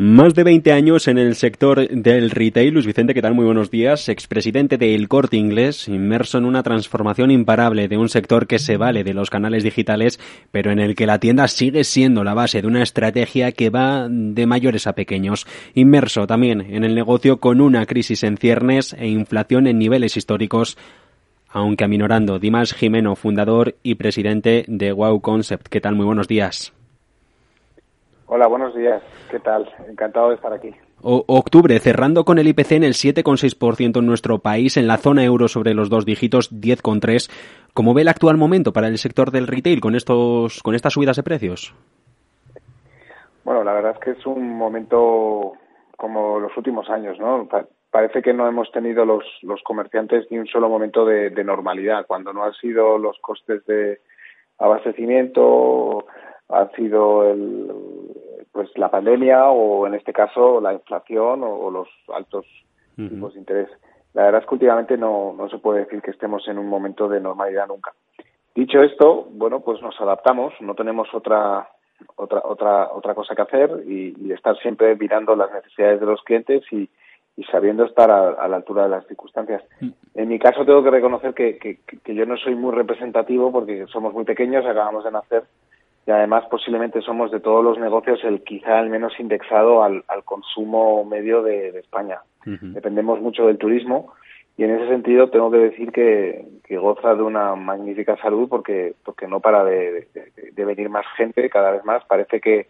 Más de 20 años en el sector del retail. Luis Vicente, ¿qué tal? Muy buenos días. Expresidente de El Corte Inglés, inmerso en una transformación imparable de un sector que se vale de los canales digitales, pero en el que la tienda sigue siendo la base de una estrategia que va de mayores a pequeños. Inmerso también en el negocio con una crisis en ciernes e inflación en niveles históricos aunque aminorando. Dimas Jimeno, fundador y presidente de Wow Concept. ¿Qué tal? Muy buenos días. Hola, buenos días. ¿Qué tal? Encantado de estar aquí. octubre, cerrando con el IPC en el 7,6% en nuestro país, en la zona euro sobre los dos dígitos, 10,3%. ¿Cómo ve el actual momento para el sector del retail con, estos, con estas subidas de precios? Bueno, la verdad es que es un momento como los últimos años, ¿no? parece que no hemos tenido los, los comerciantes ni un solo momento de, de normalidad, cuando no han sido los costes de abastecimiento, ha sido el, pues la pandemia o en este caso la inflación o, los altos tipos de interés. La verdad es que últimamente no, no se puede decir que estemos en un momento de normalidad nunca. Dicho esto, bueno, pues nos adaptamos, no tenemos otra otra otra otra cosa que hacer y, estar siempre mirando las necesidades de los clientes y, y sabiendo estar a, la altura de las circunstancias. Mm. En mi caso tengo que reconocer que, que, que, yo no soy muy representativo porque somos muy pequeños, acabamos de nacer y además posiblemente somos de todos los negocios el quizá el menos indexado al, consumo medio de, España. Dependemos mucho del turismo y en ese sentido tengo que decir que, goza de una magnífica salud porque porque no para de, venir más gente cada vez más. Parece que,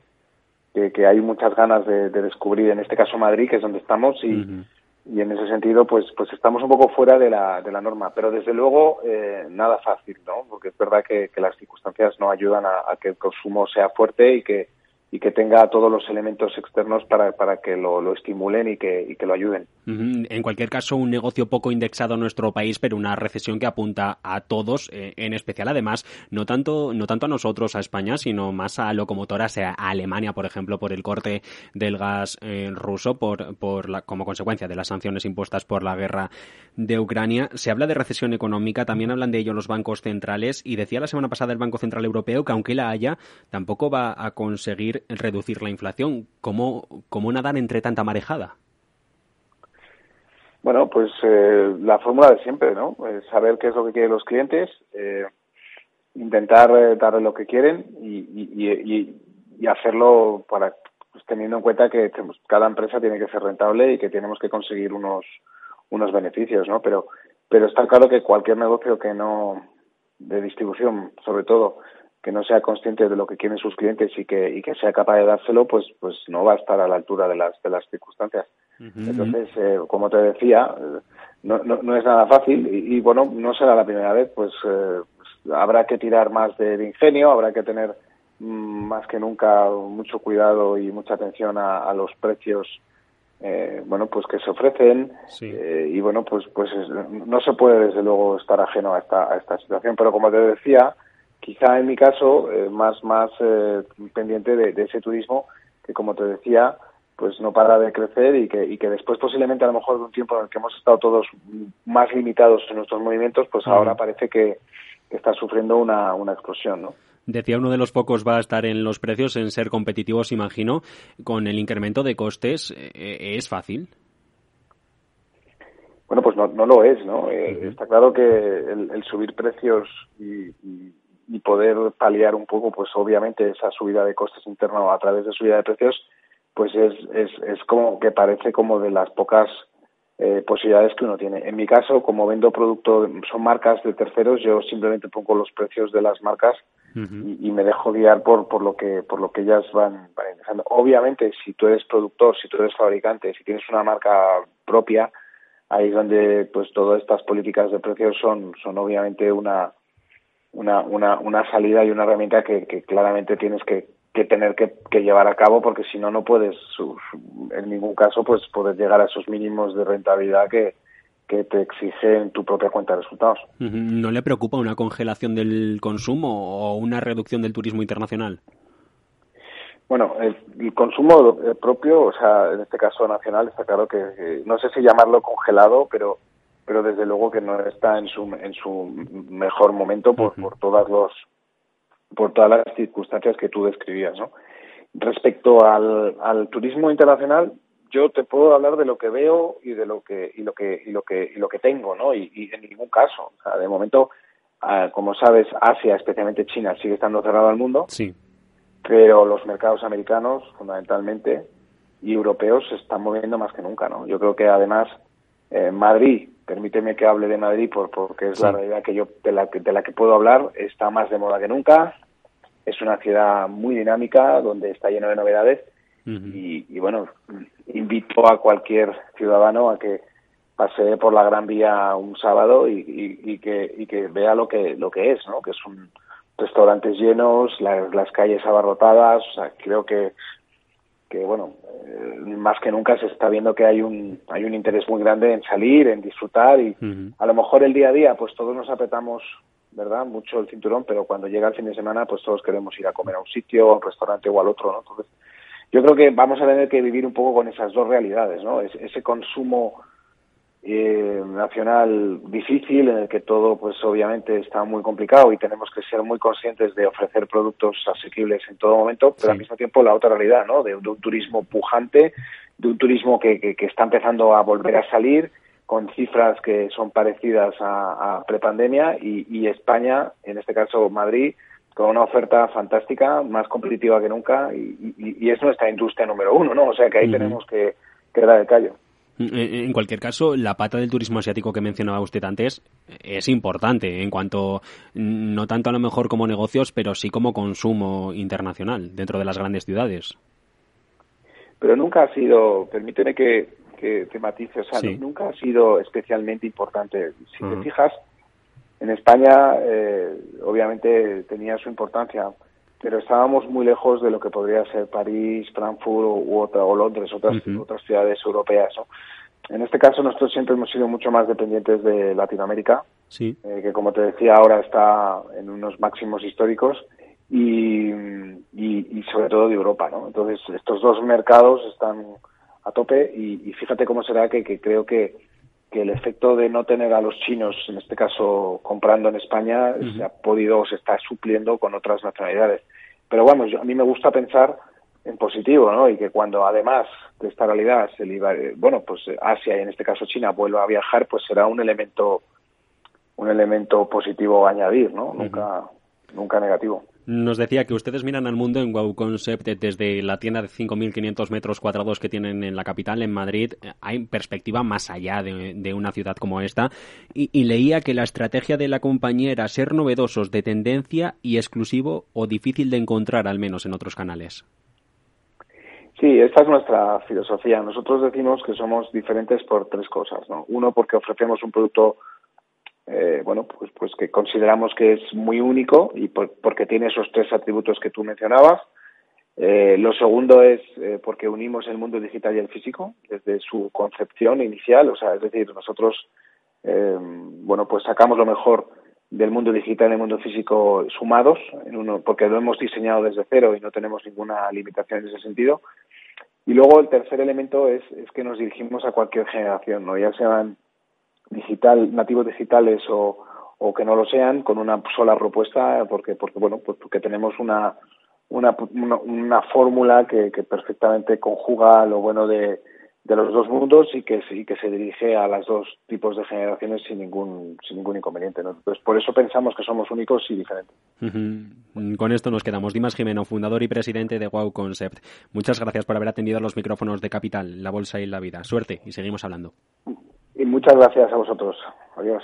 que, hay muchas ganas de, descubrir, en este caso Madrid, que es donde estamos, y, y en ese sentido pues pues estamos un poco fuera de la, de la norma. Pero desde luego eh, nada fácil no porque es verdad que, las circunstancias no ayudan a, que el consumo sea fuerte y que y que tenga todos los elementos externos para, para que lo, lo estimulen y que, y que lo ayuden. En cualquier caso, un negocio poco indexado en nuestro país, pero una recesión que apunta a todos, eh, en especial además, no tanto, no tanto a nosotros, a España, sino más a locomotoras, a Alemania, por ejemplo, por el corte del gas eh, ruso, por, por la, como consecuencia de las sanciones impuestas por la guerra de Ucrania. Se habla de recesión económica, también hablan de ello los bancos centrales, y decía la semana pasada el Banco Central Europeo que aunque la haya, tampoco va a conseguir reducir la inflación. ¿Cómo, cómo nadar entre tanta marejada? Bueno, pues eh, la fórmula de siempre, ¿no? saber qué es lo que quieren los clientes, eh, intentar eh, darle lo que quieren y, hacerlo para pues, teniendo en cuenta que cada empresa tiene que ser rentable y que tenemos que conseguir unos unos beneficios, ¿no? Pero pero está claro que cualquier negocio que no de distribución, sobre todo, que no sea consciente de lo que quieren sus clientes y que, y que sea capaz de dárselo, pues, pues no va a estar a la altura de las, de las circunstancias. Entonces, eh, como te decía, no, no, no es nada fácil y, bueno, no será la primera vez, pues, eh, pues habrá que tirar más de, ingenio, habrá que tener mm, más que nunca mucho cuidado y mucha atención a, los precios eh, bueno pues que se ofrecen. Eh, y bueno pues pues no se puede desde luego estar ajeno a esta a esta situación. Pero como te decía quizá en mi caso eh, más más eh, pendiente de, ese turismo que como te decía pues no para de crecer y que, y que después posiblemente a lo mejor de un tiempo en el que hemos estado todos más limitados en nuestros movimientos pues ahora parece que, está sufriendo una, una explosión ¿no? Decía uno de los pocos va a estar en los precios, en ser competitivos, imagino. Con el incremento de costes, eh, ¿es fácil? Bueno, pues no, no lo es, ¿no? Está claro que el, subir precios y, y poder paliar un poco, pues obviamente esa subida de costes internos a través de subida de precios, pues es, es, es como que parece como de las pocas eh, posibilidades que uno tiene. En mi caso, como vendo producto, son marcas de terceros, yo simplemente pongo los precios de las marcas y, me dejo guiar por, por lo que por lo que ellas van, van ingresando. Obviamente, si tú eres productor, si tú eres fabricante, si tienes una marca propia, ahí es donde pues todas estas políticas de precios son son obviamente una una, una, una salida y una herramienta que, que claramente tienes que, que tener que, que, llevar a cabo porque si no no puedes en ningún caso pues poder llegar a esos mínimos de rentabilidad que, que te exige en tu propia cuenta de resultados. ¿No le preocupa una congelación del consumo o una reducción del turismo internacional? Bueno, el, consumo propio, o sea, en este caso nacional, está claro que no sé si llamarlo congelado, pero pero desde luego que no está en su en su mejor momento por, por todas los por todas las circunstancias que tú describías, ¿no? Respecto al, al turismo internacional, yo te puedo hablar de lo que veo y de lo que y lo que y lo que y lo que tengo, ¿no? Y, y en ningún caso, o sea, de momento, ah, como sabes, Asia, especialmente China, sigue estando cerrado al mundo. Sí. Pero los mercados americanos, fundamentalmente, y europeos se están moviendo más que nunca, ¿no? Yo creo que además eh, Madrid, permíteme que hable de Madrid por, porque es la realidad que yo de la, de la que puedo hablar, está más de moda que nunca. Es una ciudad muy dinámica donde está lleno de novedades y, bueno, invito a cualquier ciudadano a que pase por la Gran Vía un sábado y, que, y que vea lo que, lo que es, ¿no? Que son restaurantes llenos, las calles abarrotadas, o sea, creo que que bueno eh, más que nunca se está viendo que hay un hay un interés muy grande en salir en disfrutar y a lo mejor el día a día pues todos nos apretamos verdad mucho el cinturón pero cuando llega el fin de semana pues todos queremos ir a comer a un sitio a un restaurante o al otro no entonces yo creo que vamos a tener que vivir un poco con esas dos realidades no ese consumo eh, nacional difícil en el que todo pues obviamente está muy complicado y tenemos que ser muy conscientes de ofrecer productos asequibles en todo momento pero al mismo tiempo la otra realidad no de, un turismo pujante de un turismo que, que, está empezando a volver a salir con cifras que son parecidas a, a prepandemia y, y España en este caso Madrid con una oferta fantástica más competitiva que nunca y, y, es nuestra industria número uno no o sea que ahí tenemos que, que dar el callo en cualquier caso, la pata del turismo asiático que mencionaba usted antes es importante en cuanto, no tanto a lo mejor como negocios, pero sí como consumo internacional dentro de las grandes ciudades. Pero nunca ha sido, permíteme que, que te matice, o sea, nunca ha sido especialmente importante. Si te fijas, en España eh, obviamente tenía su importancia, pero estábamos muy lejos de lo que podría ser París, Frankfurt u otra, o Londres, otras, otras ciudades europeas. ¿no? En este caso nosotros siempre hemos sido mucho más dependientes de Latinoamérica, sí. Eh, que como te decía ahora está en unos máximos históricos y, y, sobre todo de Europa. ¿no? Entonces estos dos mercados están a tope y, fíjate cómo será que, que creo que que el efecto de no tener a los chinos, en este caso comprando en España, se ha podido, se está supliendo con otras nacionalidades. Pero bueno, yo, a mí me gusta pensar en positivo, ¿no? Y que cuando además de esta realidad se eh, bueno, pues Asia y en este caso China vuelva a viajar, pues será un elemento un elemento positivo a añadir, ¿no? Nunca nunca negativo. Nos decía que ustedes miran al mundo en Wow Concept desde la tienda de 5.500 metros cuadrados que tienen en la capital, en Madrid. Hay perspectiva más allá de, una ciudad como esta. Y, leía que la estrategia de la compañía era ser novedosos, de tendencia y exclusivo o difícil de encontrar, al menos en otros canales. Sí, esta es nuestra filosofía. Nosotros decimos que somos diferentes por tres cosas. ¿no? Uno, porque ofrecemos un producto eh, bueno, pues, pues que consideramos que es muy único y porque tiene esos tres atributos que tú mencionabas. Eh, lo segundo es eh, porque unimos el mundo digital y el físico desde su concepción inicial, o sea, es decir, nosotros, bueno, pues sacamos lo mejor del mundo digital y del mundo físico sumados, en uno, porque lo hemos diseñado desde cero y no tenemos ninguna limitación en ese sentido. Y luego el tercer elemento es, es que nos dirigimos a cualquier generación, ¿no? ya sean digital, nativos digitales o, o que no lo sean con una sola propuesta porque porque bueno pues porque tenemos una una, una, fórmula que, que, perfectamente conjuga lo bueno de, de los dos mundos y que, y que se dirige a los dos tipos de generaciones sin ningún sin ningún inconveniente. ¿no? Entonces, por eso pensamos que somos únicos y diferentes. Con esto nos quedamos. Dimas Jimeno, fundador y presidente de Wow Concept. Muchas gracias por haber atendido a los micrófonos de Capital, la Bolsa y la Vida. Suerte y seguimos hablando. Y muchas gracias a vosotros. Adiós.